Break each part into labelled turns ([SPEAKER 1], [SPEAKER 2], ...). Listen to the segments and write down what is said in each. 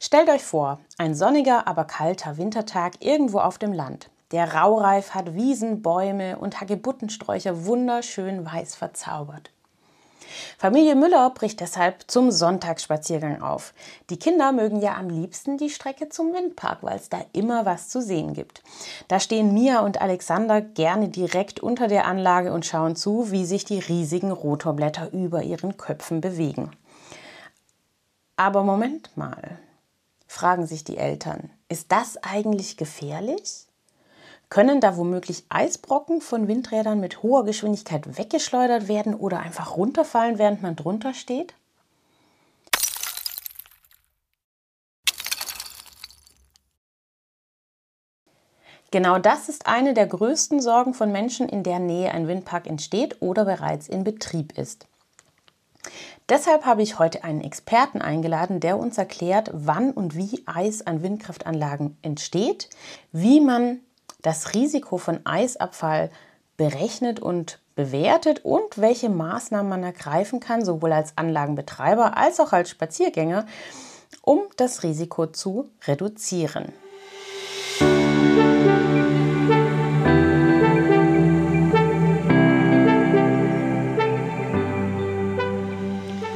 [SPEAKER 1] Stellt euch vor, ein sonniger, aber kalter Wintertag irgendwo auf dem Land. Der Raureif hat Wiesen, Bäume und Hagebuttensträucher wunderschön weiß verzaubert. Familie Müller bricht deshalb zum Sonntagsspaziergang auf. Die Kinder mögen ja am liebsten die Strecke zum Windpark, weil es da immer was zu sehen gibt. Da stehen Mia und Alexander gerne direkt unter der Anlage und schauen zu, wie sich die riesigen Rotorblätter über ihren Köpfen bewegen. Aber Moment mal, fragen sich die Eltern, ist das eigentlich gefährlich? Können da womöglich Eisbrocken von Windrädern mit hoher Geschwindigkeit weggeschleudert werden oder einfach runterfallen, während man drunter steht? Genau das ist eine der größten Sorgen von Menschen, in der Nähe ein Windpark entsteht oder bereits in Betrieb ist. Deshalb habe ich heute einen Experten eingeladen, der uns erklärt, wann und wie Eis an Windkraftanlagen entsteht, wie man das Risiko von Eisabfall berechnet und bewertet und welche Maßnahmen man ergreifen kann, sowohl als Anlagenbetreiber als auch als Spaziergänger, um das Risiko zu reduzieren.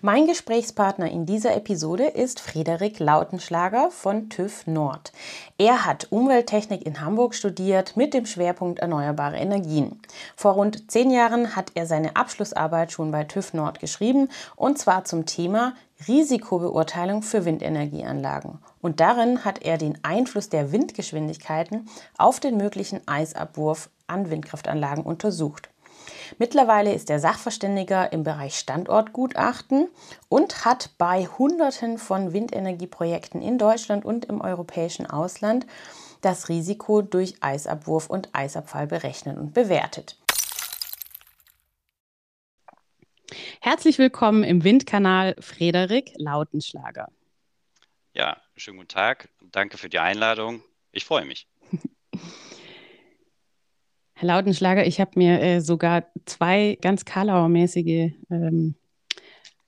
[SPEAKER 1] Mein Gesprächspartner in dieser Episode ist Frederik Lautenschlager von TÜV Nord. Er hat Umwelttechnik in Hamburg studiert mit dem Schwerpunkt erneuerbare Energien. Vor rund zehn Jahren hat er seine Abschlussarbeit schon bei TÜV Nord geschrieben und zwar zum Thema Risikobeurteilung für Windenergieanlagen. Und darin hat er den Einfluss der Windgeschwindigkeiten auf den möglichen Eisabwurf an Windkraftanlagen untersucht. Mittlerweile ist er Sachverständiger im Bereich Standortgutachten und hat bei Hunderten von Windenergieprojekten in Deutschland und im europäischen Ausland das Risiko durch Eisabwurf und Eisabfall berechnet und bewertet. Herzlich willkommen im Windkanal Frederik Lautenschlager.
[SPEAKER 2] Ja, schönen guten Tag. Danke für die Einladung. Ich freue mich.
[SPEAKER 1] Herr Lautenschlager, ich habe mir äh, sogar zwei ganz Karlauer-mäßige ähm,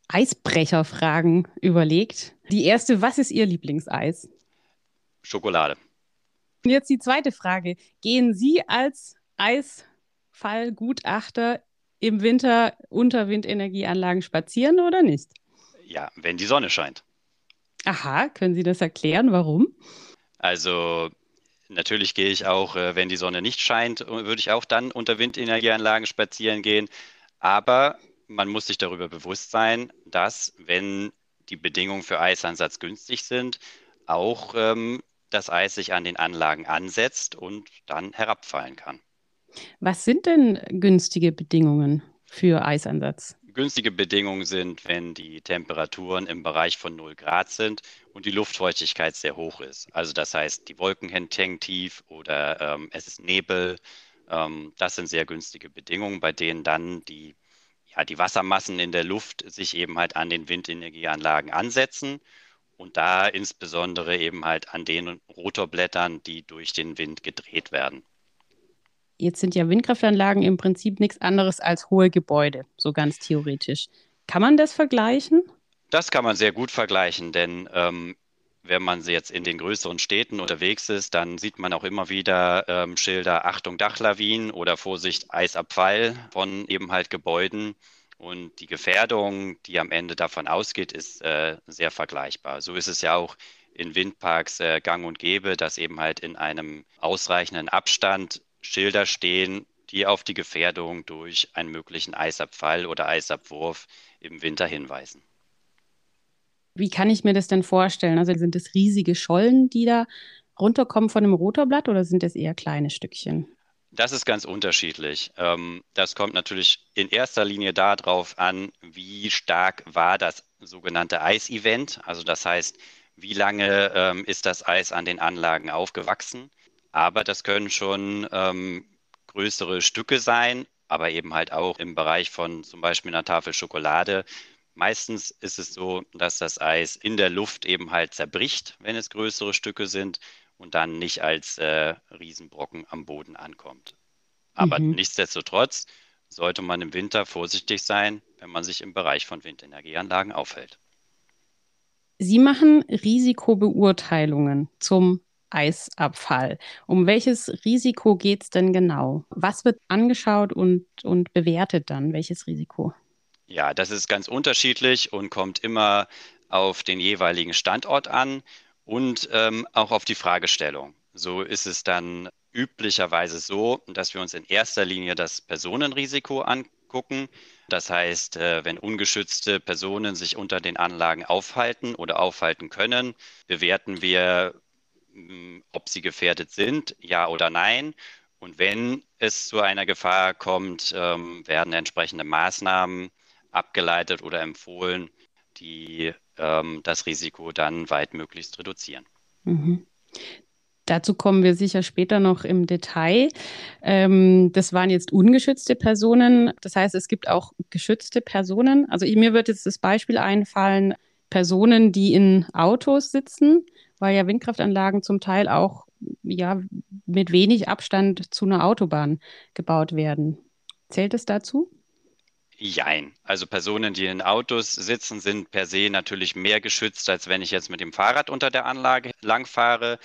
[SPEAKER 1] Eisbrecherfragen überlegt. Die erste, was ist Ihr Lieblingseis?
[SPEAKER 2] Schokolade.
[SPEAKER 1] Und jetzt die zweite Frage. Gehen Sie als Eisfallgutachter im Winter unter Windenergieanlagen spazieren oder nicht?
[SPEAKER 2] Ja, wenn die Sonne scheint.
[SPEAKER 1] Aha, können Sie das erklären? Warum?
[SPEAKER 2] Also Natürlich gehe ich auch, äh, wenn die Sonne nicht scheint, äh, würde ich auch dann unter Windenergieanlagen spazieren gehen. Aber man muss sich darüber bewusst sein, dass, wenn die Bedingungen für Eisansatz günstig sind, auch ähm, das Eis sich an den Anlagen ansetzt und dann herabfallen kann.
[SPEAKER 1] Was sind denn günstige Bedingungen für Eisansatz?
[SPEAKER 2] Günstige Bedingungen sind, wenn die Temperaturen im Bereich von 0 Grad sind und die Luftfeuchtigkeit sehr hoch ist. Also das heißt, die Wolken hängen tief oder ähm, es ist Nebel. Ähm, das sind sehr günstige Bedingungen, bei denen dann die, ja, die Wassermassen in der Luft sich eben halt an den Windenergieanlagen ansetzen und da insbesondere eben halt an den Rotorblättern, die durch den Wind gedreht werden.
[SPEAKER 1] Jetzt sind ja Windkraftanlagen im Prinzip nichts anderes als hohe Gebäude, so ganz theoretisch. Kann man das vergleichen?
[SPEAKER 2] Das kann man sehr gut vergleichen, denn ähm, wenn man jetzt in den größeren Städten unterwegs ist, dann sieht man auch immer wieder ähm, Schilder Achtung Dachlawinen oder Vorsicht Eisabfall von eben halt Gebäuden. Und die Gefährdung, die am Ende davon ausgeht, ist äh, sehr vergleichbar. So ist es ja auch in Windparks äh, gang und gäbe, dass eben halt in einem ausreichenden Abstand Schilder stehen, die auf die Gefährdung durch einen möglichen Eisabfall oder Eisabwurf im Winter hinweisen.
[SPEAKER 1] Wie kann ich mir das denn vorstellen? Also sind das riesige Schollen, die da runterkommen von einem Rotorblatt oder sind das eher kleine Stückchen?
[SPEAKER 2] Das ist ganz unterschiedlich. Ähm, das kommt natürlich in erster Linie darauf an, wie stark war das sogenannte Eisevent. Also das heißt, wie lange ähm, ist das Eis an den Anlagen aufgewachsen. Aber das können schon ähm, größere Stücke sein, aber eben halt auch im Bereich von zum Beispiel einer Tafel Schokolade. Meistens ist es so, dass das Eis in der Luft eben halt zerbricht, wenn es größere Stücke sind und dann nicht als äh, Riesenbrocken am Boden ankommt. Aber mhm. nichtsdestotrotz sollte man im Winter vorsichtig sein, wenn man sich im Bereich von Windenergieanlagen aufhält.
[SPEAKER 3] Sie machen Risikobeurteilungen zum Eisabfall. Um welches Risiko geht es denn genau? Was wird angeschaut und, und bewertet dann? Welches Risiko?
[SPEAKER 2] Ja, das ist ganz unterschiedlich und kommt immer auf den jeweiligen Standort an und ähm, auch auf die Fragestellung. So ist es dann üblicherweise so, dass wir uns in erster Linie das Personenrisiko angucken. Das heißt, äh, wenn ungeschützte Personen sich unter den Anlagen aufhalten oder aufhalten können, bewerten wir, ob sie gefährdet sind, ja oder nein. Und wenn es zu einer Gefahr kommt, ähm, werden entsprechende Maßnahmen abgeleitet oder empfohlen, die ähm, das Risiko dann weitmöglichst reduzieren. Mhm.
[SPEAKER 3] Dazu kommen wir sicher später noch im Detail. Ähm, das waren jetzt ungeschützte Personen. Das heißt, es gibt auch geschützte Personen. Also mir wird jetzt das Beispiel einfallen, Personen, die in Autos sitzen, weil ja Windkraftanlagen zum Teil auch ja, mit wenig Abstand zu einer Autobahn gebaut werden. Zählt es dazu?
[SPEAKER 2] Jein. Also Personen, die in Autos sitzen, sind per se natürlich mehr geschützt, als wenn ich jetzt mit dem Fahrrad unter der Anlage langfahre.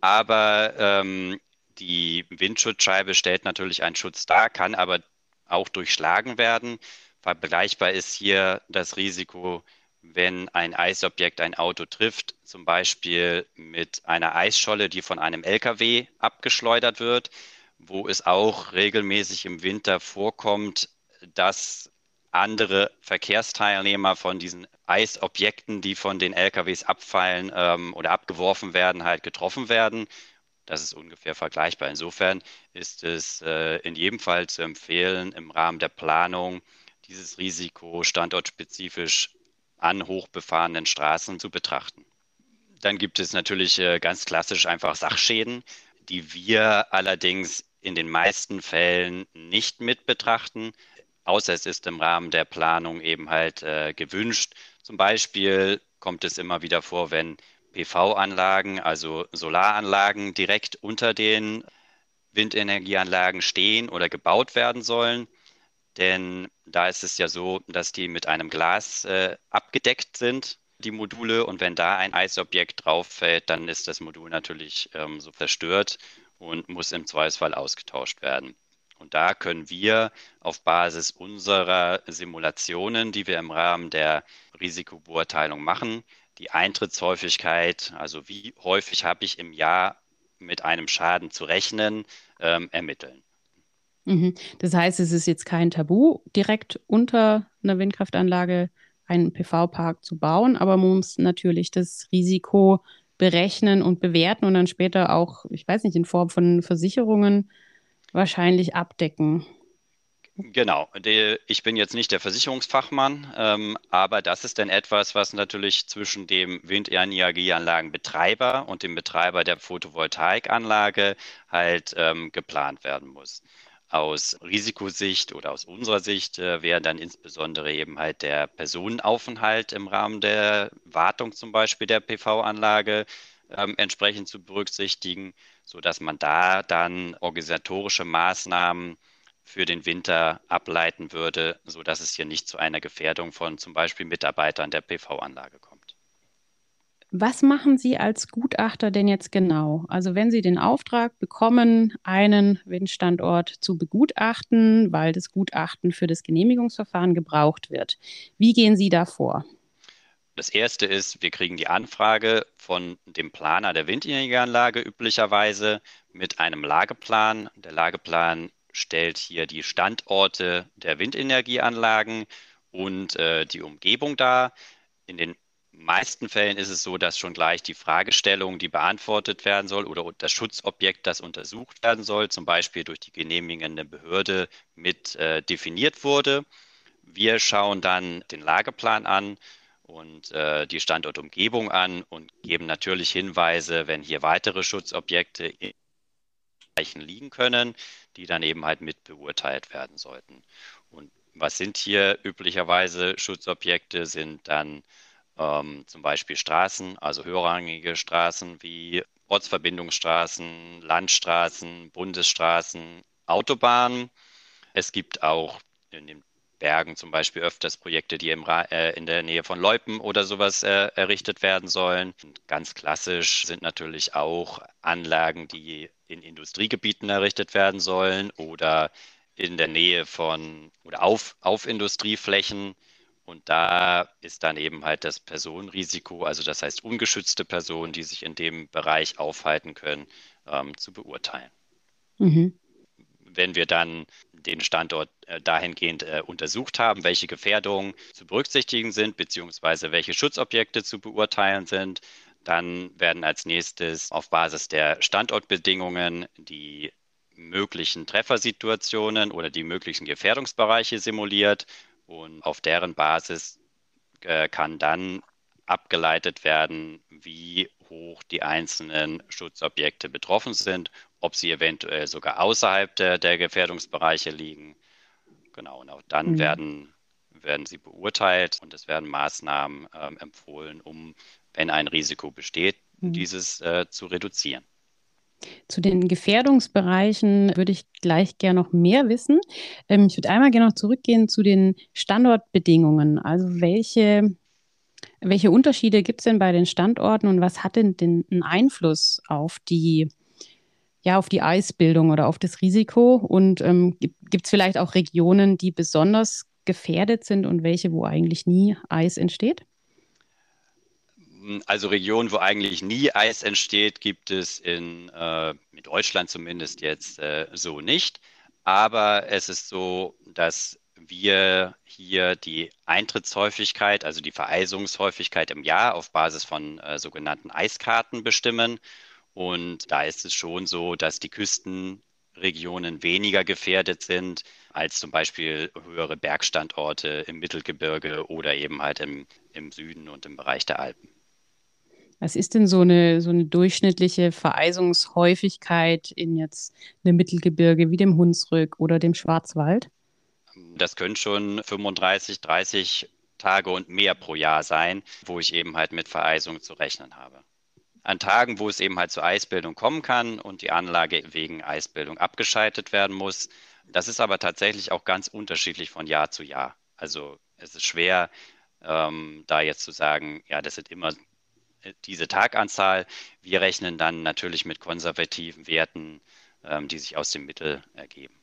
[SPEAKER 2] Aber ähm, die Windschutzscheibe stellt natürlich einen Schutz dar, kann aber auch durchschlagen werden. Vergleichbar ist hier das Risiko, wenn ein Eisobjekt ein Auto trifft, zum Beispiel mit einer Eisscholle, die von einem LKW abgeschleudert wird, wo es auch regelmäßig im Winter vorkommt, dass andere Verkehrsteilnehmer von diesen Eisobjekten, die von den LKWs abfallen ähm, oder abgeworfen werden, halt getroffen werden. Das ist ungefähr vergleichbar. Insofern ist es äh, in jedem Fall zu empfehlen, im Rahmen der Planung dieses Risiko standortspezifisch an hochbefahrenen Straßen zu betrachten. Dann gibt es natürlich äh, ganz klassisch einfach Sachschäden, die wir allerdings in den meisten Fällen nicht mit betrachten, außer es ist im Rahmen der Planung eben halt äh, gewünscht. Zum Beispiel kommt es immer wieder vor, wenn PV-Anlagen, also Solaranlagen direkt unter den Windenergieanlagen stehen oder gebaut werden sollen. Denn da ist es ja so, dass die mit einem Glas äh, abgedeckt sind, die Module. Und wenn da ein Eisobjekt drauf fällt, dann ist das Modul natürlich ähm, so zerstört und muss im Zweifelsfall ausgetauscht werden. Und da können wir auf Basis unserer Simulationen, die wir im Rahmen der Risikobeurteilung machen, die Eintrittshäufigkeit, also wie häufig habe ich im Jahr mit einem Schaden zu rechnen, ähm, ermitteln.
[SPEAKER 3] Mhm. Das heißt, es ist jetzt kein Tabu, direkt unter einer Windkraftanlage einen PV-Park zu bauen, aber man muss natürlich das Risiko berechnen und bewerten und dann später auch, ich weiß nicht, in Form von Versicherungen wahrscheinlich abdecken.
[SPEAKER 2] Genau, ich bin jetzt nicht der Versicherungsfachmann, ähm, aber das ist dann etwas, was natürlich zwischen dem Windenergieanlagenbetreiber und dem Betreiber der Photovoltaikanlage halt ähm, geplant werden muss. Aus Risikosicht oder aus unserer Sicht äh, wäre dann insbesondere eben halt der Personenaufenthalt im Rahmen der Wartung zum Beispiel der PV-Anlage ähm, entsprechend zu berücksichtigen sodass man da dann organisatorische Maßnahmen für den Winter ableiten würde, sodass es hier nicht zu einer Gefährdung von zum Beispiel Mitarbeitern der PV-Anlage kommt.
[SPEAKER 3] Was machen Sie als Gutachter denn jetzt genau? Also wenn Sie den Auftrag bekommen, einen Windstandort zu begutachten, weil das Gutachten für das Genehmigungsverfahren gebraucht wird, wie gehen Sie da vor?
[SPEAKER 2] Das erste ist, wir kriegen die Anfrage von dem Planer der Windenergieanlage üblicherweise mit einem Lageplan. Der Lageplan stellt hier die Standorte der Windenergieanlagen und äh, die Umgebung dar. In den meisten Fällen ist es so, dass schon gleich die Fragestellung, die beantwortet werden soll oder das Schutzobjekt, das untersucht werden soll, zum Beispiel durch die genehmigende Behörde mit äh, definiert wurde. Wir schauen dann den Lageplan an und äh, die Standortumgebung an und geben natürlich Hinweise, wenn hier weitere Schutzobjekte in Bereichen liegen können, die dann eben halt mit beurteilt werden sollten. Und was sind hier üblicherweise Schutzobjekte? Sind dann ähm, zum Beispiel Straßen, also höherrangige Straßen wie Ortsverbindungsstraßen, Landstraßen, Bundesstraßen, Autobahnen. Es gibt auch in den Bergen zum Beispiel öfters Projekte, die im, äh, in der Nähe von Leupen oder sowas äh, errichtet werden sollen. Und ganz klassisch sind natürlich auch Anlagen, die in Industriegebieten errichtet werden sollen oder in der Nähe von oder auf, auf Industrieflächen. Und da ist dann eben halt das Personenrisiko, also das heißt ungeschützte Personen, die sich in dem Bereich aufhalten können, ähm, zu beurteilen. Mhm. Wenn wir dann den Standort äh, dahingehend äh, untersucht haben, welche Gefährdungen zu berücksichtigen sind, beziehungsweise welche Schutzobjekte zu beurteilen sind, dann werden als nächstes auf Basis der Standortbedingungen die möglichen Treffersituationen oder die möglichen Gefährdungsbereiche simuliert und auf deren Basis äh, kann dann abgeleitet werden, wie hoch die einzelnen Schutzobjekte betroffen sind, ob sie eventuell sogar außerhalb der, der Gefährdungsbereiche liegen. Genau, und auch dann mhm. werden, werden sie beurteilt und es werden Maßnahmen äh, empfohlen, um, wenn ein Risiko besteht, mhm. dieses äh, zu reduzieren.
[SPEAKER 3] Zu den Gefährdungsbereichen würde ich gleich gerne noch mehr wissen. Ähm, ich würde einmal gerne noch zurückgehen zu den Standortbedingungen. Also welche, welche Unterschiede gibt es denn bei den Standorten und was hat denn den, einen Einfluss auf die, ja, auf die Eisbildung oder auf das Risiko? Und ähm, gibt es vielleicht auch Regionen, die besonders gefährdet sind und welche, wo eigentlich nie Eis entsteht?
[SPEAKER 2] Also Regionen, wo eigentlich nie Eis entsteht, gibt es in, äh, in Deutschland zumindest jetzt äh, so nicht. Aber es ist so, dass wir hier die Eintrittshäufigkeit, also die Vereisungshäufigkeit im Jahr auf Basis von äh, sogenannten Eiskarten bestimmen. Und da ist es schon so, dass die Küstenregionen weniger gefährdet sind als zum Beispiel höhere Bergstandorte im Mittelgebirge oder eben halt im, im Süden und im Bereich der Alpen.
[SPEAKER 3] Was ist denn so eine, so eine durchschnittliche Vereisungshäufigkeit in jetzt einem Mittelgebirge wie dem Hunsrück oder dem Schwarzwald?
[SPEAKER 2] Das können schon 35, 30 Tage und mehr pro Jahr sein, wo ich eben halt mit Vereisung zu rechnen habe. An Tagen, wo es eben halt zur Eisbildung kommen kann und die Anlage wegen Eisbildung abgeschaltet werden muss. Das ist aber tatsächlich auch ganz unterschiedlich von Jahr zu Jahr. Also es ist schwer, ähm, da jetzt zu sagen, ja, das sind immer diese Taganzahl. Wir rechnen dann natürlich mit konservativen Werten, ähm, die sich aus dem Mittel ergeben.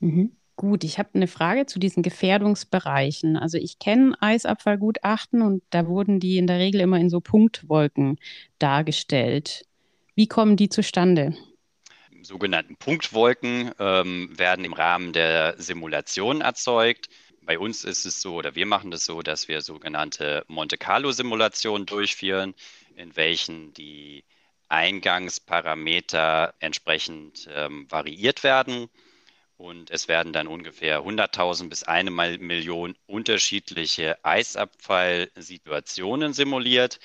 [SPEAKER 3] Mhm. Gut, ich habe eine Frage zu diesen Gefährdungsbereichen. Also ich kenne Eisabfallgutachten und da wurden die in der Regel immer in so Punktwolken dargestellt. Wie kommen die zustande?
[SPEAKER 2] Sogenannten Punktwolken ähm, werden im Rahmen der Simulation erzeugt bei uns ist es so, oder wir machen das so, dass wir sogenannte Monte Carlo-Simulationen durchführen, in welchen die Eingangsparameter entsprechend ähm, variiert werden. Und es werden dann ungefähr 100.000 bis eine Million unterschiedliche Eisabfallsituationen simuliert.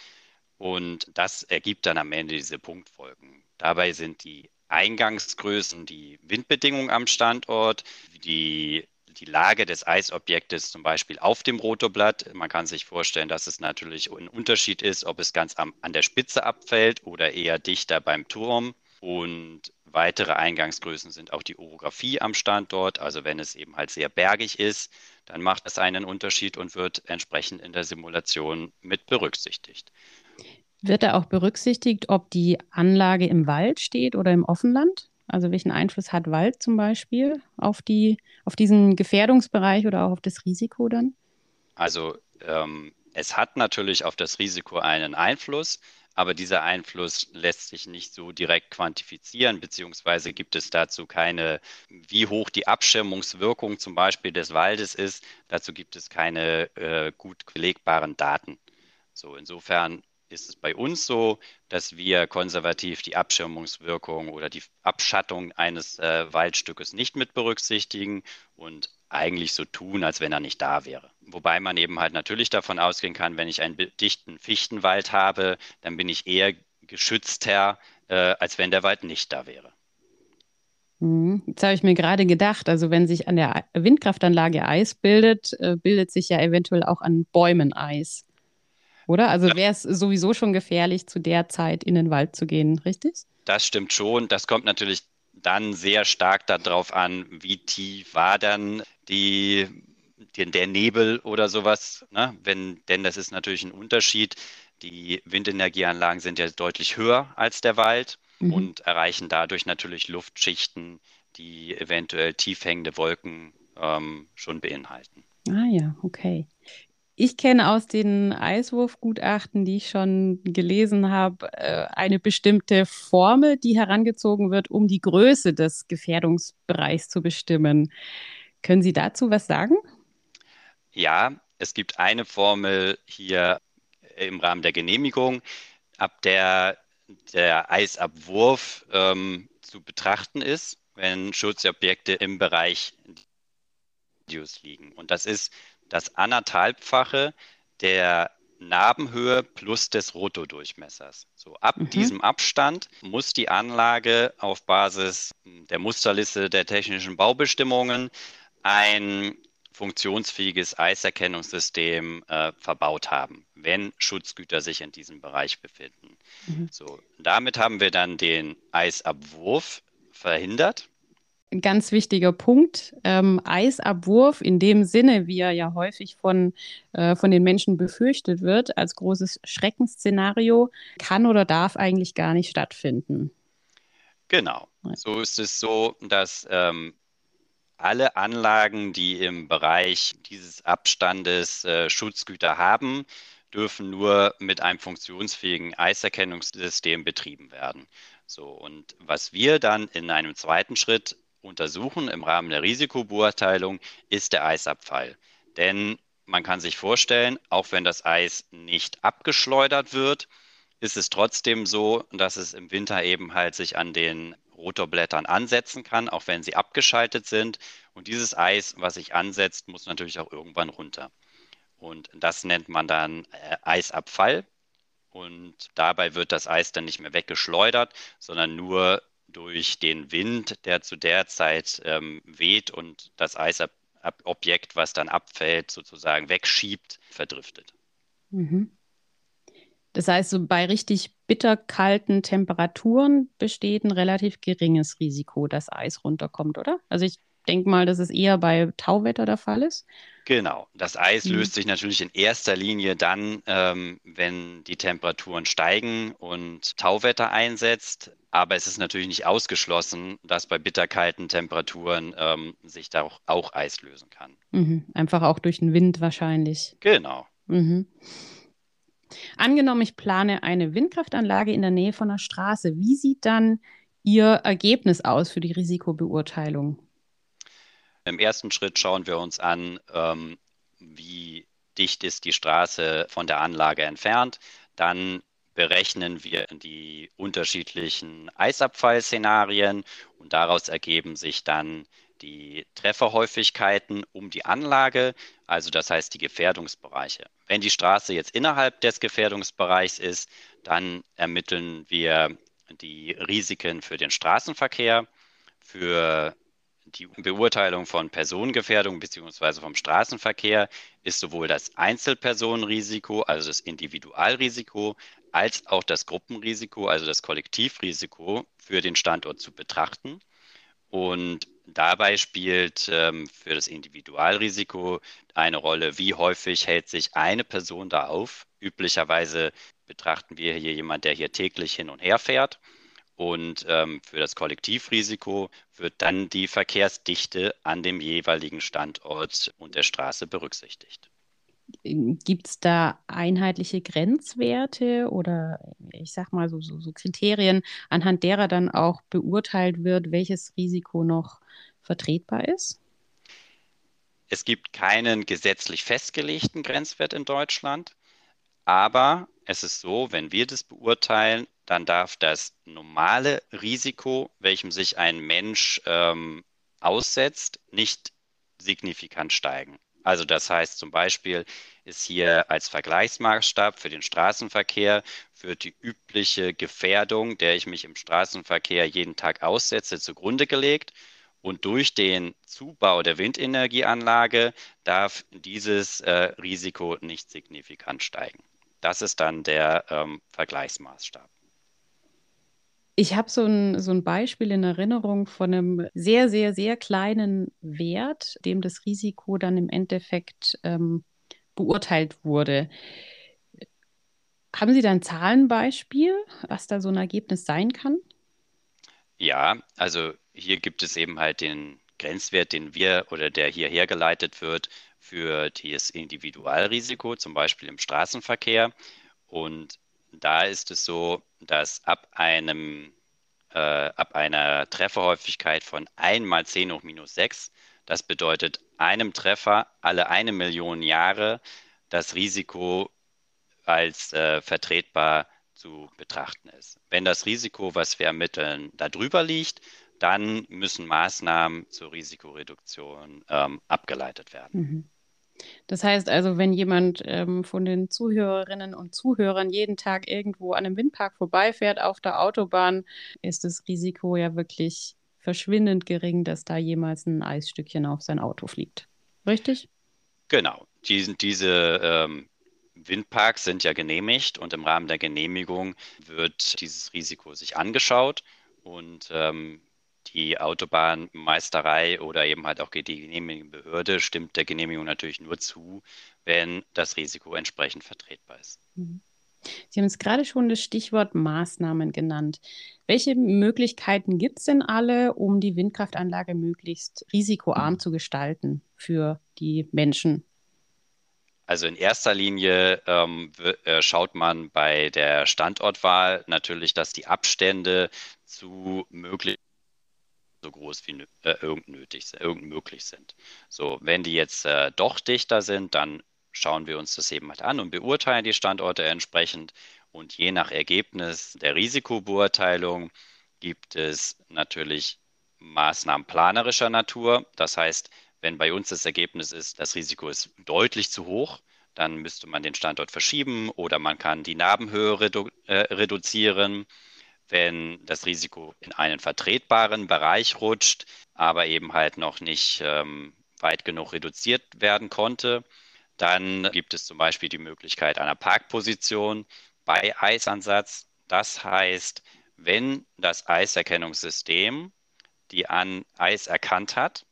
[SPEAKER 2] Und das ergibt dann am Ende diese Punktfolgen. Dabei sind die Eingangsgrößen, die Windbedingungen am Standort, die die Lage des Eisobjektes zum Beispiel auf dem Rotorblatt. Man kann sich vorstellen, dass es natürlich ein Unterschied ist, ob es ganz am, an der Spitze abfällt oder eher dichter beim Turm. Und weitere Eingangsgrößen sind auch die Orographie am Standort. Also wenn es eben halt sehr bergig ist, dann macht das einen Unterschied und wird entsprechend in der Simulation mit berücksichtigt.
[SPEAKER 3] Wird da auch berücksichtigt, ob die Anlage im Wald steht oder im Offenland? Also welchen Einfluss hat Wald zum Beispiel auf, die, auf diesen Gefährdungsbereich oder auch auf das Risiko dann?
[SPEAKER 2] Also ähm, es hat natürlich auf das Risiko einen Einfluss, aber dieser Einfluss lässt sich nicht so direkt quantifizieren, beziehungsweise gibt es dazu keine, wie hoch die Abschirmungswirkung zum Beispiel des Waldes ist, dazu gibt es keine äh, gut belegbaren Daten So, insofern ist es bei uns so, dass wir konservativ die Abschirmungswirkung oder die Abschattung eines äh, Waldstückes nicht mit berücksichtigen und eigentlich so tun, als wenn er nicht da wäre. Wobei man eben halt natürlich davon ausgehen kann, wenn ich einen dichten Fichtenwald habe, dann bin ich eher geschützter, äh, als wenn der Wald nicht da wäre.
[SPEAKER 3] Mhm. Jetzt habe ich mir gerade gedacht, also wenn sich an der Windkraftanlage Eis bildet, äh, bildet sich ja eventuell auch an Bäumen Eis. Oder? Also wäre es sowieso schon gefährlich, zu der Zeit in den Wald zu gehen, richtig?
[SPEAKER 2] Das stimmt schon. Das kommt natürlich dann sehr stark darauf an, wie tief war dann die, die der Nebel oder sowas. Ne? Wenn, denn das ist natürlich ein Unterschied. Die Windenergieanlagen sind ja deutlich höher als der Wald mhm. und erreichen dadurch natürlich Luftschichten, die eventuell tief hängende Wolken ähm, schon beinhalten.
[SPEAKER 3] Ah ja, okay. Ich kenne aus den Eiswurfgutachten, die ich schon gelesen habe, äh, eine bestimmte Formel, die herangezogen wird, um die Größe des Gefährdungsbereichs zu bestimmen. Können Sie dazu was sagen?
[SPEAKER 2] Ja, es gibt eine Formel hier im Rahmen der Genehmigung, ab der der Eisabwurf ähm, zu betrachten ist, wenn Schutzobjekte im Bereich liegen. Und das ist das anderthalbfache der Narbenhöhe plus des Rotodurchmessers. So ab mhm. diesem Abstand muss die Anlage auf Basis der Musterliste der technischen Baubestimmungen ein funktionsfähiges Eiserkennungssystem äh, verbaut haben, wenn Schutzgüter sich in diesem Bereich befinden. Mhm. So, damit haben wir dann den Eisabwurf verhindert
[SPEAKER 3] ganz wichtiger Punkt. Ähm, Eisabwurf in dem Sinne, wie er ja häufig von, äh, von den Menschen befürchtet wird, als großes Schreckensszenario, kann oder darf eigentlich gar nicht stattfinden.
[SPEAKER 2] Genau. So ist es so, dass ähm, alle Anlagen, die im Bereich dieses Abstandes äh, Schutzgüter haben, dürfen nur mit einem funktionsfähigen Eiserkennungssystem betrieben werden. So, und was wir dann in einem zweiten Schritt untersuchen im Rahmen der Risikobeurteilung, ist der Eisabfall. Denn man kann sich vorstellen, auch wenn das Eis nicht abgeschleudert wird, ist es trotzdem so, dass es im Winter eben halt sich an den Rotorblättern ansetzen kann, auch wenn sie abgeschaltet sind. Und dieses Eis, was sich ansetzt, muss natürlich auch irgendwann runter. Und das nennt man dann äh, Eisabfall. Und dabei wird das Eis dann nicht mehr weggeschleudert, sondern nur durch den Wind, der zu der Zeit ähm, weht und das Eisobjekt, was dann abfällt, sozusagen wegschiebt, verdriftet. Mhm.
[SPEAKER 3] Das heißt, so bei richtig bitterkalten Temperaturen besteht ein relativ geringes Risiko, dass Eis runterkommt, oder? Also ich denke mal, dass es eher bei Tauwetter der Fall ist.
[SPEAKER 2] Genau. Das Eis mhm. löst sich natürlich in erster Linie dann, ähm, wenn die Temperaturen steigen und Tauwetter einsetzt. Aber es ist natürlich nicht ausgeschlossen, dass bei bitterkalten Temperaturen ähm, sich da auch, auch, Eis lösen kann.
[SPEAKER 3] Mhm. Einfach auch durch den Wind wahrscheinlich.
[SPEAKER 2] Genau. Mhm.
[SPEAKER 3] Angenommen, ich plane eine Windkraftanlage in der Nähe von einer Straße. Wie sieht dann Ihr Ergebnis aus für die Risikobeurteilung?
[SPEAKER 2] Im ersten Schritt schauen wir uns an, ähm, wie dicht ist die Straße von der Anlage entfernt. Dann berechnen wir die unterschiedlichen Eisabfallszenarien und daraus ergeben sich dann die Trefferhäufigkeiten um die Anlage, also das heißt die Gefährdungsbereiche. Wenn die Straße jetzt innerhalb des Gefährdungsbereichs ist, dann ermitteln wir die Risiken für den Straßenverkehr, für die Beurteilung von Personengefährdung bzw. vom Straßenverkehr ist sowohl das Einzelpersonenrisiko, also das Individualrisiko, als auch das Gruppenrisiko, also das Kollektivrisiko für den Standort zu betrachten. Und dabei spielt ähm, für das Individualrisiko eine Rolle, wie häufig hält sich eine Person da auf. Üblicherweise betrachten wir hier jemanden, der hier täglich hin und her fährt. Und ähm, für das Kollektivrisiko wird dann die Verkehrsdichte an dem jeweiligen Standort und der Straße berücksichtigt.
[SPEAKER 3] Gibt es da einheitliche Grenzwerte oder ich sag mal so, so, so, Kriterien, anhand derer dann auch beurteilt wird, welches Risiko noch vertretbar ist?
[SPEAKER 2] Es gibt keinen gesetzlich festgelegten Grenzwert in Deutschland. Aber es ist so, wenn wir das beurteilen, dann darf das normale Risiko, welchem sich ein Mensch ähm, aussetzt, nicht signifikant steigen. Also das heißt zum Beispiel ist hier als Vergleichsmaßstab für den Straßenverkehr für die übliche Gefährdung, der ich mich im Straßenverkehr jeden Tag aussetze, zugrunde gelegt. Und durch den Zubau der Windenergieanlage darf dieses äh, Risiko nicht signifikant steigen. Das ist dann der ähm, Vergleichsmaßstab.
[SPEAKER 3] Ich habe so ein, so ein Beispiel in Erinnerung von einem sehr, sehr, sehr kleinen Wert, dem das Risiko dann im Endeffekt ähm, beurteilt wurde. Haben Sie da ein Zahlenbeispiel, was da so ein Ergebnis sein kann?
[SPEAKER 2] Ja, also hier gibt es eben halt den Grenzwert, den wir oder der hier hergeleitet wird für das Individualrisiko, zum Beispiel im Straßenverkehr. Und da ist es so, dass ab einem äh, ab einer Trefferhäufigkeit von 1 mal 10 hoch minus 6, das bedeutet einem Treffer alle eine Million Jahre, das Risiko als äh, vertretbar zu betrachten ist. Wenn das Risiko, was wir ermitteln, darüber liegt, dann müssen Maßnahmen zur Risikoreduktion ähm, abgeleitet werden. Mhm.
[SPEAKER 3] Das heißt also, wenn jemand ähm, von den Zuhörerinnen und Zuhörern jeden Tag irgendwo an einem Windpark vorbeifährt auf der Autobahn, ist das Risiko ja wirklich verschwindend gering, dass da jemals ein Eisstückchen auf sein Auto fliegt. Richtig?
[SPEAKER 2] Genau. Die, diese ähm, Windparks sind ja genehmigt und im Rahmen der Genehmigung wird dieses Risiko sich angeschaut und ähm, die Autobahnmeisterei oder eben halt auch die genehmigende Behörde stimmt der Genehmigung natürlich nur zu, wenn das Risiko entsprechend vertretbar ist. Mhm.
[SPEAKER 3] Sie haben jetzt gerade schon das Stichwort Maßnahmen genannt. Welche Möglichkeiten gibt es denn alle, um die Windkraftanlage möglichst risikoarm zu gestalten für die Menschen?
[SPEAKER 2] Also in erster Linie ähm, äh, schaut man bei der Standortwahl natürlich, dass die Abstände zu möglichen so groß wie äh, irgend nötig, irgend möglich sind. So, wenn die jetzt äh, doch dichter sind, dann schauen wir uns das eben halt an und beurteilen die Standorte entsprechend. Und je nach Ergebnis der Risikobeurteilung gibt es natürlich Maßnahmen planerischer Natur. Das heißt, wenn bei uns das Ergebnis ist, das Risiko ist deutlich zu hoch, dann müsste man den Standort verschieben oder man kann die Narbenhöhe redu äh, reduzieren wenn das Risiko in einen vertretbaren Bereich rutscht, aber eben halt noch nicht ähm, weit genug reduziert werden konnte. Dann gibt es zum Beispiel die Möglichkeit einer Parkposition bei Eisansatz. Das heißt, wenn das Eiserkennungssystem die an Eis erkannt hat,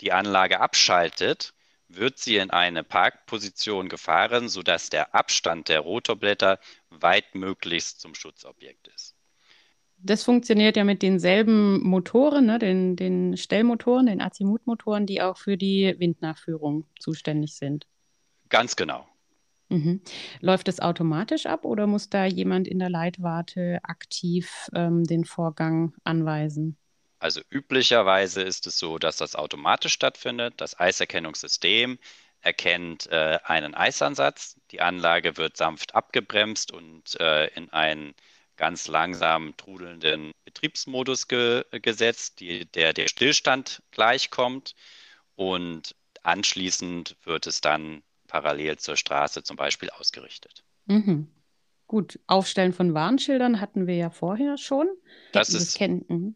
[SPEAKER 2] die Anlage abschaltet, wird sie in eine Parkposition gefahren, sodass der Abstand der Rotorblätter weitmöglichst zum Schutzobjekt ist
[SPEAKER 3] das funktioniert ja mit denselben Motoren, ne, den, den Stellmotoren, den Azimutmotoren, die auch für die Windnachführung zuständig sind.
[SPEAKER 2] Ganz genau.
[SPEAKER 3] Mhm. Läuft es automatisch ab oder muss da jemand in der Leitwarte aktiv ähm, den Vorgang anweisen?
[SPEAKER 2] Also üblicherweise ist es so, dass das automatisch stattfindet. Das Eiserkennungssystem erkennt äh, einen Eisansatz. Die Anlage wird sanft abgebremst und äh, in einen ganz langsam trudelnden Betriebsmodus ge gesetzt, die, der der Stillstand gleichkommt. Und anschließend wird es dann parallel zur Straße zum Beispiel ausgerichtet.
[SPEAKER 3] Mhm. Gut, Aufstellen von Warnschildern hatten wir ja vorher schon.
[SPEAKER 2] Das ist kennen. Mhm.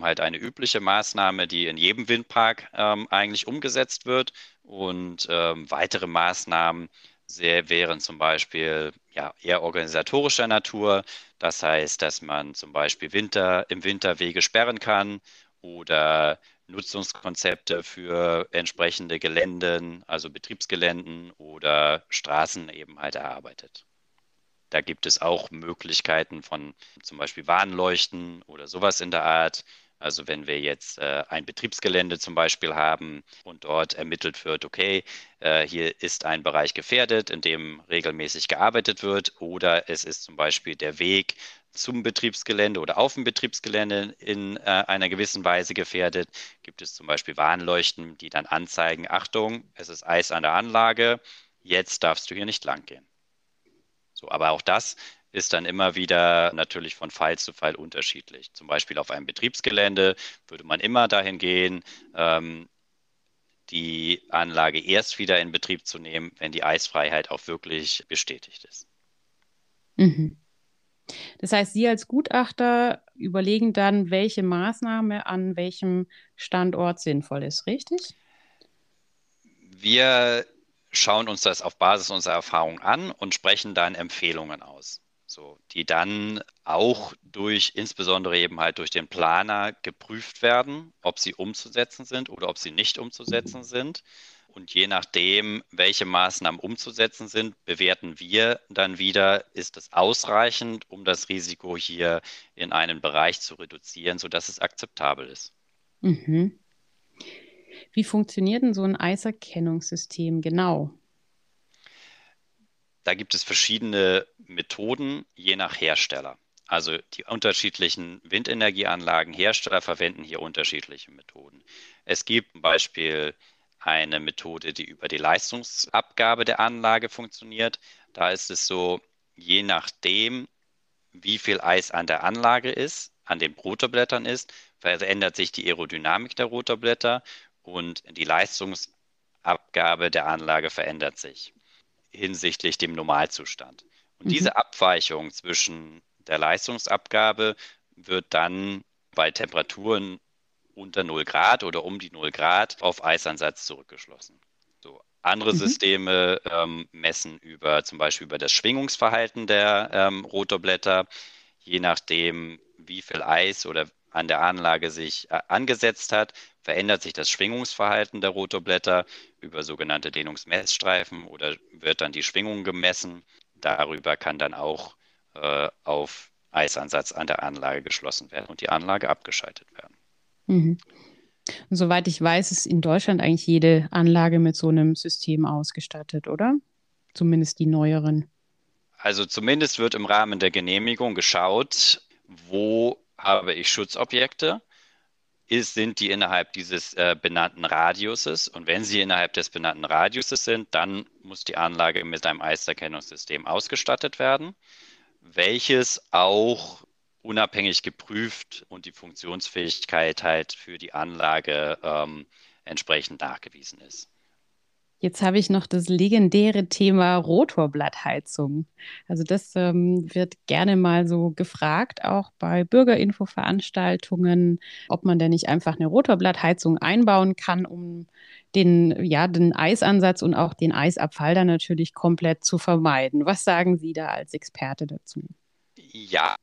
[SPEAKER 2] halt eine übliche Maßnahme, die in jedem Windpark ähm, eigentlich umgesetzt wird. Und ähm, weitere Maßnahmen sehr, wären zum Beispiel ja, eher organisatorischer Natur. Das heißt, dass man zum Beispiel Winter, im Winter Wege sperren kann oder Nutzungskonzepte für entsprechende Geländen, also Betriebsgeländen oder Straßen eben halt erarbeitet. Da gibt es auch Möglichkeiten von zum Beispiel Warnleuchten oder sowas in der Art, also wenn wir jetzt äh, ein Betriebsgelände zum Beispiel haben und dort ermittelt wird, okay, äh, hier ist ein Bereich gefährdet, in dem regelmäßig gearbeitet wird, oder es ist zum Beispiel der Weg zum Betriebsgelände oder auf dem Betriebsgelände in äh, einer gewissen Weise gefährdet, gibt es zum Beispiel Warnleuchten, die dann anzeigen, Achtung, es ist Eis an der Anlage, jetzt darfst du hier nicht lang gehen. So, aber auch das ist dann immer wieder natürlich von Fall zu Fall unterschiedlich. Zum Beispiel auf einem Betriebsgelände würde man immer dahin gehen, ähm, die Anlage erst wieder in Betrieb zu nehmen, wenn die Eisfreiheit auch wirklich bestätigt ist.
[SPEAKER 3] Mhm. Das heißt, Sie als Gutachter überlegen dann, welche Maßnahme an welchem Standort sinnvoll ist, richtig?
[SPEAKER 2] Wir schauen uns das auf Basis unserer Erfahrung an und sprechen dann Empfehlungen aus. So, die dann auch durch, insbesondere eben halt durch den Planer geprüft werden, ob sie umzusetzen sind oder ob sie nicht umzusetzen sind. Und je nachdem, welche Maßnahmen umzusetzen sind, bewerten wir dann wieder, ist es ausreichend, um das Risiko hier in einen Bereich zu reduzieren, sodass es akzeptabel ist.
[SPEAKER 3] Mhm. Wie funktioniert denn so ein Eiserkennungssystem genau?
[SPEAKER 2] Da gibt es verschiedene Methoden, je nach Hersteller. Also die unterschiedlichen Windenergieanlagenhersteller verwenden hier unterschiedliche Methoden. Es gibt zum Beispiel eine Methode, die über die Leistungsabgabe der Anlage funktioniert. Da ist es so, je nachdem, wie viel Eis an der Anlage ist, an den Rotorblättern ist, verändert sich die Aerodynamik der Rotorblätter und die Leistungsabgabe der Anlage verändert sich hinsichtlich dem Normalzustand. Und mhm. diese Abweichung zwischen der Leistungsabgabe wird dann bei Temperaturen unter 0 Grad oder um die 0 Grad auf Eisansatz zurückgeschlossen. So, andere mhm. Systeme ähm, messen über zum Beispiel über das Schwingungsverhalten der ähm, Rotorblätter, je nachdem, wie viel Eis oder an der Anlage sich äh, angesetzt hat, verändert sich das Schwingungsverhalten der Rotorblätter über sogenannte Dehnungsmessstreifen oder wird dann die Schwingung gemessen. Darüber kann dann auch äh, auf Eisansatz an der Anlage geschlossen werden und die Anlage abgeschaltet werden.
[SPEAKER 3] Mhm. Und soweit ich weiß, ist in Deutschland eigentlich jede Anlage mit so einem System ausgestattet, oder? Zumindest die neueren.
[SPEAKER 2] Also zumindest wird im Rahmen der Genehmigung geschaut, wo habe ich Schutzobjekte ist, sind die innerhalb dieses äh, benannten Radiuses. Und wenn sie innerhalb des benannten Radiuses sind, dann muss die Anlage mit einem Eiserkennungssystem ausgestattet werden, welches auch unabhängig geprüft und die Funktionsfähigkeit halt für die Anlage ähm, entsprechend nachgewiesen ist.
[SPEAKER 3] Jetzt habe ich noch das legendäre Thema Rotorblattheizung. Also das ähm, wird gerne mal so gefragt, auch bei Bürgerinfoveranstaltungen, ob man denn nicht einfach eine Rotorblattheizung einbauen kann, um den, ja, den Eisansatz und auch den Eisabfall dann natürlich komplett zu vermeiden. Was sagen Sie da als Experte dazu?
[SPEAKER 2] Ja,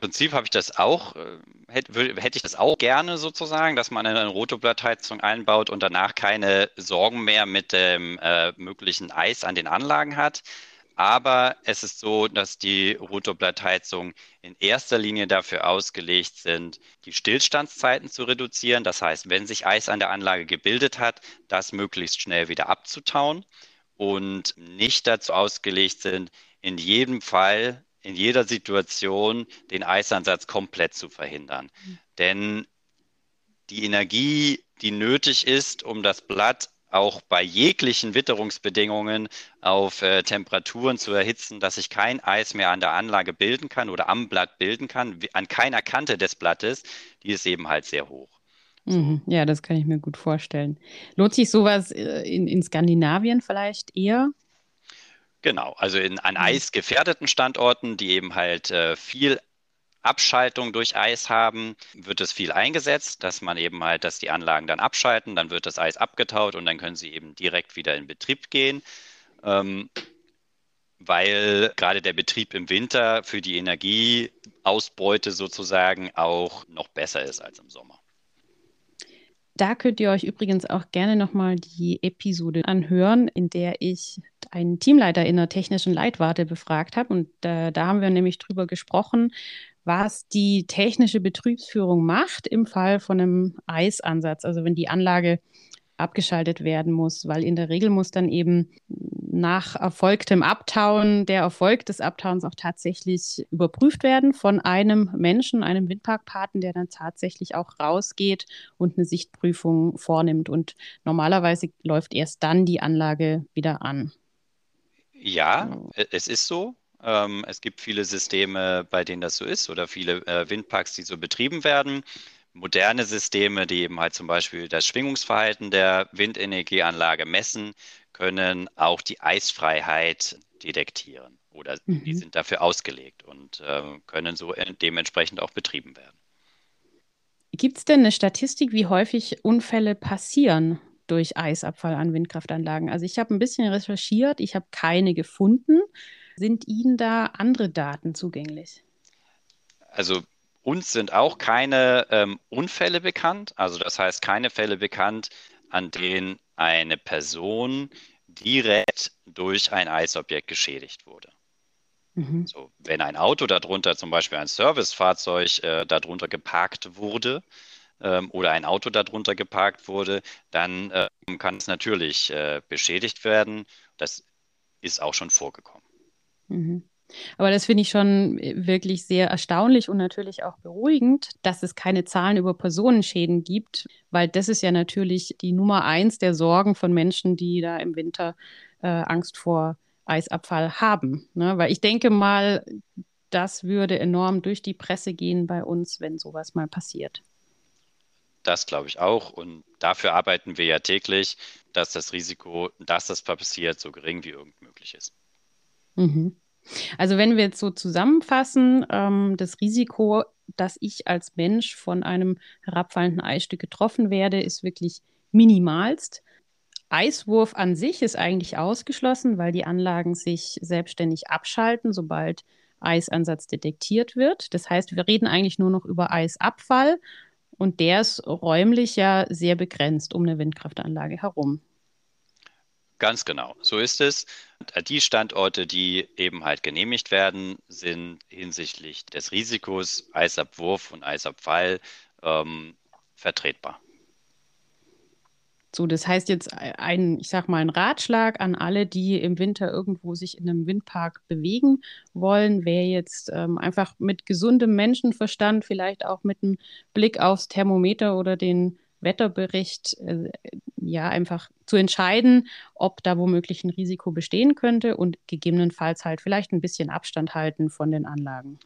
[SPEAKER 2] Prinzip habe ich das auch, äh, hätte, hätte ich das auch gerne sozusagen, dass man eine Rotoblattheizung einbaut und danach keine Sorgen mehr mit dem äh, möglichen Eis an den Anlagen hat. Aber es ist so, dass die Rotoblattheizungen in erster Linie dafür ausgelegt sind, die Stillstandszeiten zu reduzieren. Das heißt, wenn sich Eis an der Anlage gebildet hat, das möglichst schnell wieder abzutauen und nicht dazu ausgelegt sind, in jedem Fall in jeder Situation den Eisansatz komplett zu verhindern. Mhm. Denn die Energie, die nötig ist, um das Blatt auch bei jeglichen Witterungsbedingungen auf äh, Temperaturen zu erhitzen, dass sich kein Eis mehr an der Anlage bilden kann oder am Blatt bilden kann, an keiner Kante des Blattes, die ist eben halt sehr hoch.
[SPEAKER 3] Mhm. Ja, das kann ich mir gut vorstellen. Lohnt sich sowas äh, in, in Skandinavien vielleicht eher?
[SPEAKER 2] Genau, also in, an mhm. eisgefährdeten Standorten, die eben halt äh, viel Abschaltung durch Eis haben, wird es viel eingesetzt, dass man eben halt, dass die Anlagen dann abschalten, dann wird das Eis abgetaut und dann können sie eben direkt wieder in Betrieb gehen. Ähm, weil gerade der Betrieb im Winter für die Energieausbeute sozusagen auch noch besser ist als im Sommer.
[SPEAKER 3] Da könnt ihr euch übrigens auch gerne nochmal die Episode anhören, in der ich einen Teamleiter in der technischen Leitwarte befragt habe. Und äh, da haben wir nämlich drüber gesprochen, was die technische Betriebsführung macht im Fall von einem Eisansatz. Also wenn die Anlage abgeschaltet werden muss, weil in der Regel muss dann eben nach erfolgtem Abtauen der Erfolg des Abtauens auch tatsächlich überprüft werden von einem Menschen, einem Windparkpaten, der dann tatsächlich auch rausgeht und eine Sichtprüfung vornimmt. Und normalerweise läuft erst dann die Anlage wieder an.
[SPEAKER 2] Ja, es ist so. Ähm, es gibt viele Systeme, bei denen das so ist oder viele äh, Windparks, die so betrieben werden. Moderne Systeme, die eben halt zum Beispiel das Schwingungsverhalten der Windenergieanlage messen, können auch die Eisfreiheit detektieren oder mhm. die sind dafür ausgelegt und äh, können so dementsprechend auch betrieben werden.
[SPEAKER 3] Gibt es denn eine Statistik, wie häufig Unfälle passieren durch Eisabfall an Windkraftanlagen? Also ich habe ein bisschen recherchiert, ich habe keine gefunden. Sind Ihnen da andere Daten zugänglich?
[SPEAKER 2] Also uns sind auch keine ähm, Unfälle bekannt, also das heißt keine Fälle bekannt, an denen eine Person direkt durch ein Eisobjekt geschädigt wurde. Mhm. So, wenn ein Auto darunter, zum Beispiel ein Servicefahrzeug, äh, darunter geparkt wurde ähm, oder ein Auto darunter geparkt wurde, dann äh, kann es natürlich äh, beschädigt werden. Das ist auch schon vorgekommen.
[SPEAKER 3] Mhm. Aber das finde ich schon äh, wirklich sehr erstaunlich und natürlich auch beruhigend, dass es keine Zahlen über Personenschäden gibt, weil das ist ja natürlich die Nummer eins der Sorgen von Menschen, die da im Winter äh, Angst vor Eisabfall haben. Ne? Weil ich denke mal, das würde enorm durch die Presse gehen bei uns, wenn sowas mal passiert.
[SPEAKER 2] Das glaube ich auch. Und dafür arbeiten wir ja täglich, dass das Risiko, dass das passiert, so gering wie irgend möglich ist.
[SPEAKER 3] Mhm. Also wenn wir jetzt so zusammenfassen, ähm, das Risiko, dass ich als Mensch von einem herabfallenden Eisstück getroffen werde, ist wirklich minimalst. Eiswurf an sich ist eigentlich ausgeschlossen, weil die Anlagen sich selbstständig abschalten, sobald Eisansatz detektiert wird. Das heißt, wir reden eigentlich nur noch über Eisabfall und der ist räumlich ja sehr begrenzt um eine Windkraftanlage herum.
[SPEAKER 2] Ganz genau, so ist es. Die Standorte, die eben halt genehmigt werden, sind hinsichtlich des Risikos Eisabwurf und Eisabfall ähm, vertretbar.
[SPEAKER 3] So, das heißt jetzt ein, ich sag mal, ein Ratschlag an alle, die im Winter irgendwo sich in einem Windpark bewegen wollen, wäre jetzt ähm, einfach mit gesundem Menschenverstand, vielleicht auch mit einem Blick aufs Thermometer oder den Wetterbericht äh, ja einfach zu entscheiden, ob da womöglich ein Risiko bestehen könnte und gegebenenfalls halt vielleicht ein bisschen Abstand halten von den Anlagen.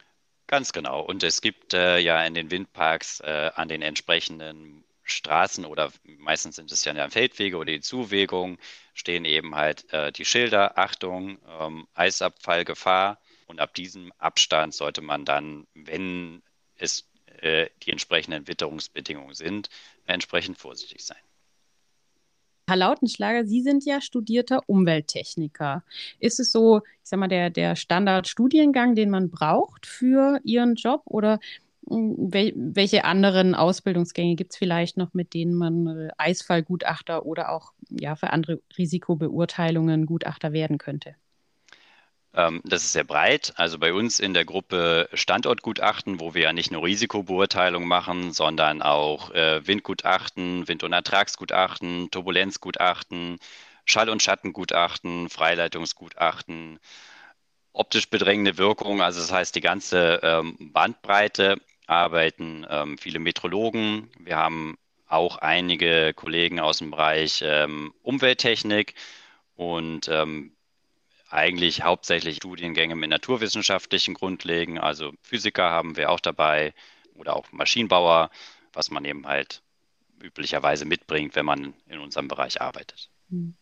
[SPEAKER 2] Ganz genau. Und es gibt äh, ja in den Windparks äh, an den entsprechenden Straßen oder meistens sind es ja Feldwege oder die Zuwegung, stehen eben halt äh, die Schilder, Achtung, ähm, Eisabfallgefahr. Und ab diesem Abstand sollte man dann, wenn es äh, die entsprechenden Witterungsbedingungen sind, entsprechend vorsichtig sein.
[SPEAKER 3] Herr Lautenschlager, Sie sind ja studierter Umwelttechniker. Ist es so, ich sag mal, der, der Standardstudiengang, den man braucht für Ihren Job oder hm, welche anderen Ausbildungsgänge gibt es vielleicht noch, mit denen man äh, Eisfallgutachter oder auch ja, für andere Risikobeurteilungen Gutachter werden könnte?
[SPEAKER 2] Ähm, das ist sehr breit. Also bei uns in der Gruppe Standortgutachten, wo wir ja nicht nur Risikobeurteilung machen, sondern auch äh, Windgutachten, Wind- und Ertragsgutachten, Turbulenzgutachten, Schall- und Schattengutachten, Freileitungsgutachten, optisch bedrängende Wirkung, also das heißt die ganze ähm, Bandbreite arbeiten ähm, viele Metrologen. Wir haben auch einige Kollegen aus dem Bereich Umwelttechnik und eigentlich hauptsächlich Studiengänge mit naturwissenschaftlichen Grundlegen, also Physiker haben wir auch dabei oder auch Maschinenbauer, was man eben halt üblicherweise mitbringt, wenn man in unserem Bereich arbeitet. Hm.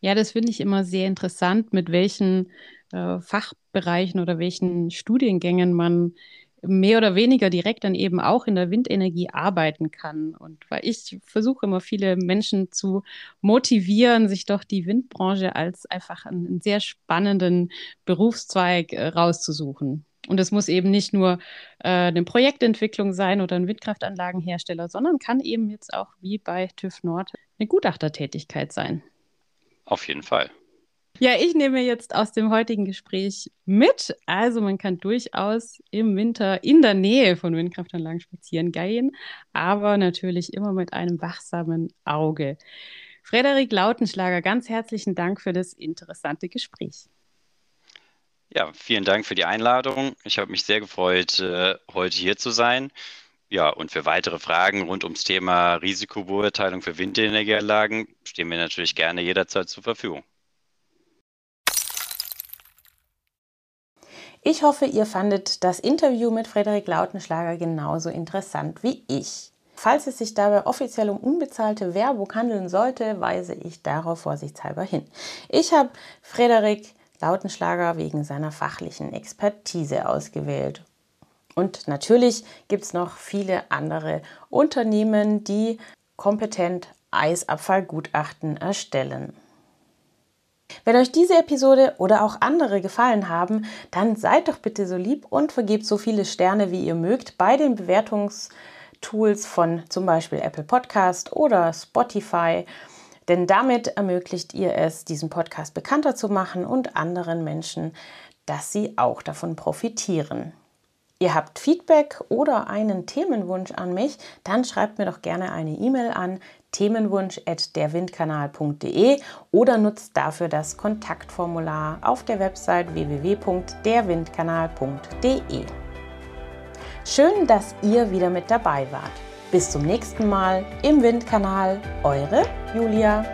[SPEAKER 3] Ja, das finde ich immer sehr interessant, mit welchen äh, Fachbereichen oder welchen Studiengängen man mehr oder weniger direkt dann eben auch in der Windenergie arbeiten kann. Und weil ich versuche immer viele Menschen zu motivieren, sich doch die Windbranche als einfach einen sehr spannenden Berufszweig äh, rauszusuchen. Und es muss eben nicht nur äh, eine Projektentwicklung sein oder ein Windkraftanlagenhersteller, sondern kann eben jetzt auch wie bei TÜV Nord eine Gutachtertätigkeit sein.
[SPEAKER 2] Auf jeden Fall.
[SPEAKER 3] Ja, ich nehme jetzt aus dem heutigen Gespräch mit. Also man kann durchaus im Winter in der Nähe von Windkraftanlagen spazieren gehen, aber natürlich immer mit einem wachsamen Auge. Frederik Lautenschlager, ganz herzlichen Dank für das interessante Gespräch.
[SPEAKER 2] Ja, vielen Dank für die Einladung. Ich habe mich sehr gefreut, äh, heute hier zu sein. Ja, und für weitere Fragen rund ums Thema Risikobeurteilung für Windenergieanlagen stehen wir natürlich gerne jederzeit zur Verfügung.
[SPEAKER 1] Ich hoffe, ihr fandet das Interview mit Frederik Lautenschlager genauso interessant wie ich. Falls es sich dabei offiziell um unbezahlte Werbung handeln sollte, weise ich darauf vorsichtshalber hin. Ich habe Frederik Lautenschlager wegen seiner fachlichen Expertise ausgewählt. Und natürlich gibt es noch viele andere Unternehmen, die kompetent Eisabfallgutachten erstellen. Wenn euch diese Episode oder auch andere gefallen haben, dann seid doch bitte so lieb und vergebt so viele Sterne, wie ihr mögt, bei den Bewertungstools von zum Beispiel Apple Podcast oder Spotify. Denn damit ermöglicht ihr es, diesen Podcast bekannter zu machen und anderen Menschen, dass sie auch davon profitieren. Ihr habt Feedback oder einen Themenwunsch an mich, dann schreibt mir doch gerne eine E-Mail an themenwunsch@derwindkanal.de oder nutzt dafür das Kontaktformular auf der Website www.derwindkanal.de. Schön, dass ihr wieder mit dabei wart. Bis zum nächsten Mal im Windkanal, eure Julia.